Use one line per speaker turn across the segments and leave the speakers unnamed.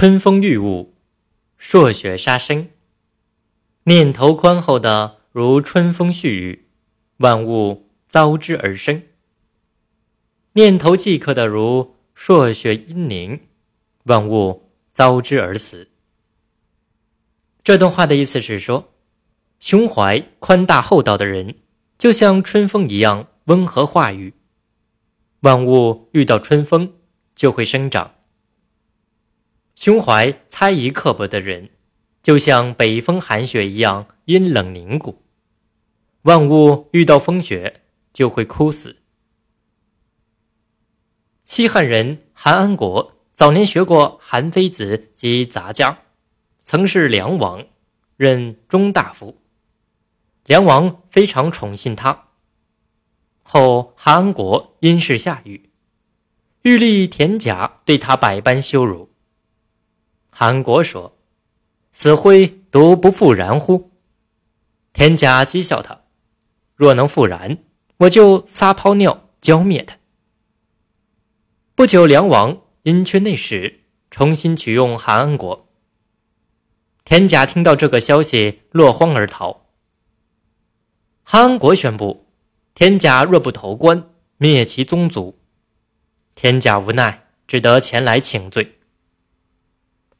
春风郁物，朔雪杀生。念头宽厚的如春风絮雨，万物遭之而生；念头饥渴的如朔雪阴凝，万物遭之而死。这段话的意思是说，胸怀宽大厚道的人，就像春风一样温和化雨，万物遇到春风就会生长。胸怀猜疑刻薄的人，就像北风寒雪一样阴冷凝固，万物遇到风雪就会枯死。西汉人韩安国早年学过韩非子及杂家，曾是梁王，任中大夫。梁王非常宠信他。后韩安国因事下狱，欲立田甲对他百般羞辱。韩国说：“死灰独不复燃乎？”田甲讥笑他：“若能复燃，我就撒泡尿浇灭他。”不久，梁王因缺内史，重新启用韩安国。田甲听到这个消息，落荒而逃。韩安国宣布：“田甲若不投官，灭其宗族。”田甲无奈，只得前来请罪。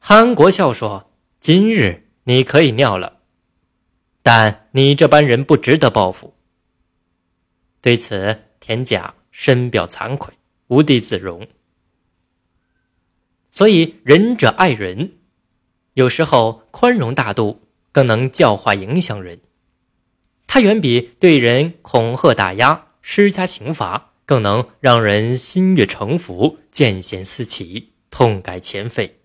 韩国笑说：“今日你可以尿了，但你这般人不值得报复。”对此，田甲深表惭愧，无地自容。所以，仁者爱人，有时候宽容大度更能教化影响人。他远比对人恐吓打压、施加刑罚更能让人心悦诚服、见贤思齐、痛改前非。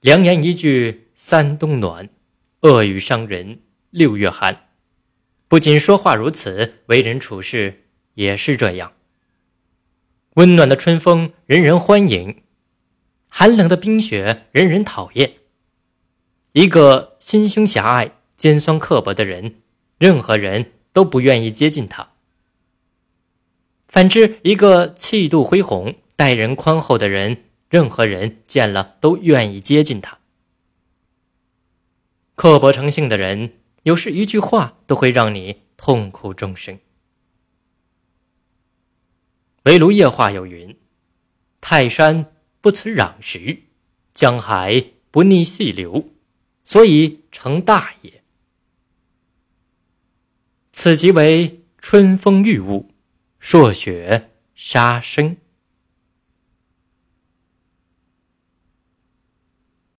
良言一句三冬暖，恶语伤人六月寒。不仅说话如此，为人处事也是这样。温暖的春风人人欢迎，寒冷的冰雪人人讨厌。一个心胸狭隘、尖酸刻薄的人，任何人都不愿意接近他。反之，一个气度恢宏、待人宽厚的人。任何人见了都愿意接近他。刻薄成性的人，有时一句话都会让你痛苦终生。围炉夜话有云：“泰山不辞壤石，江海不逆细流，所以成大也。”此即为春风郁物，朔雪沙生。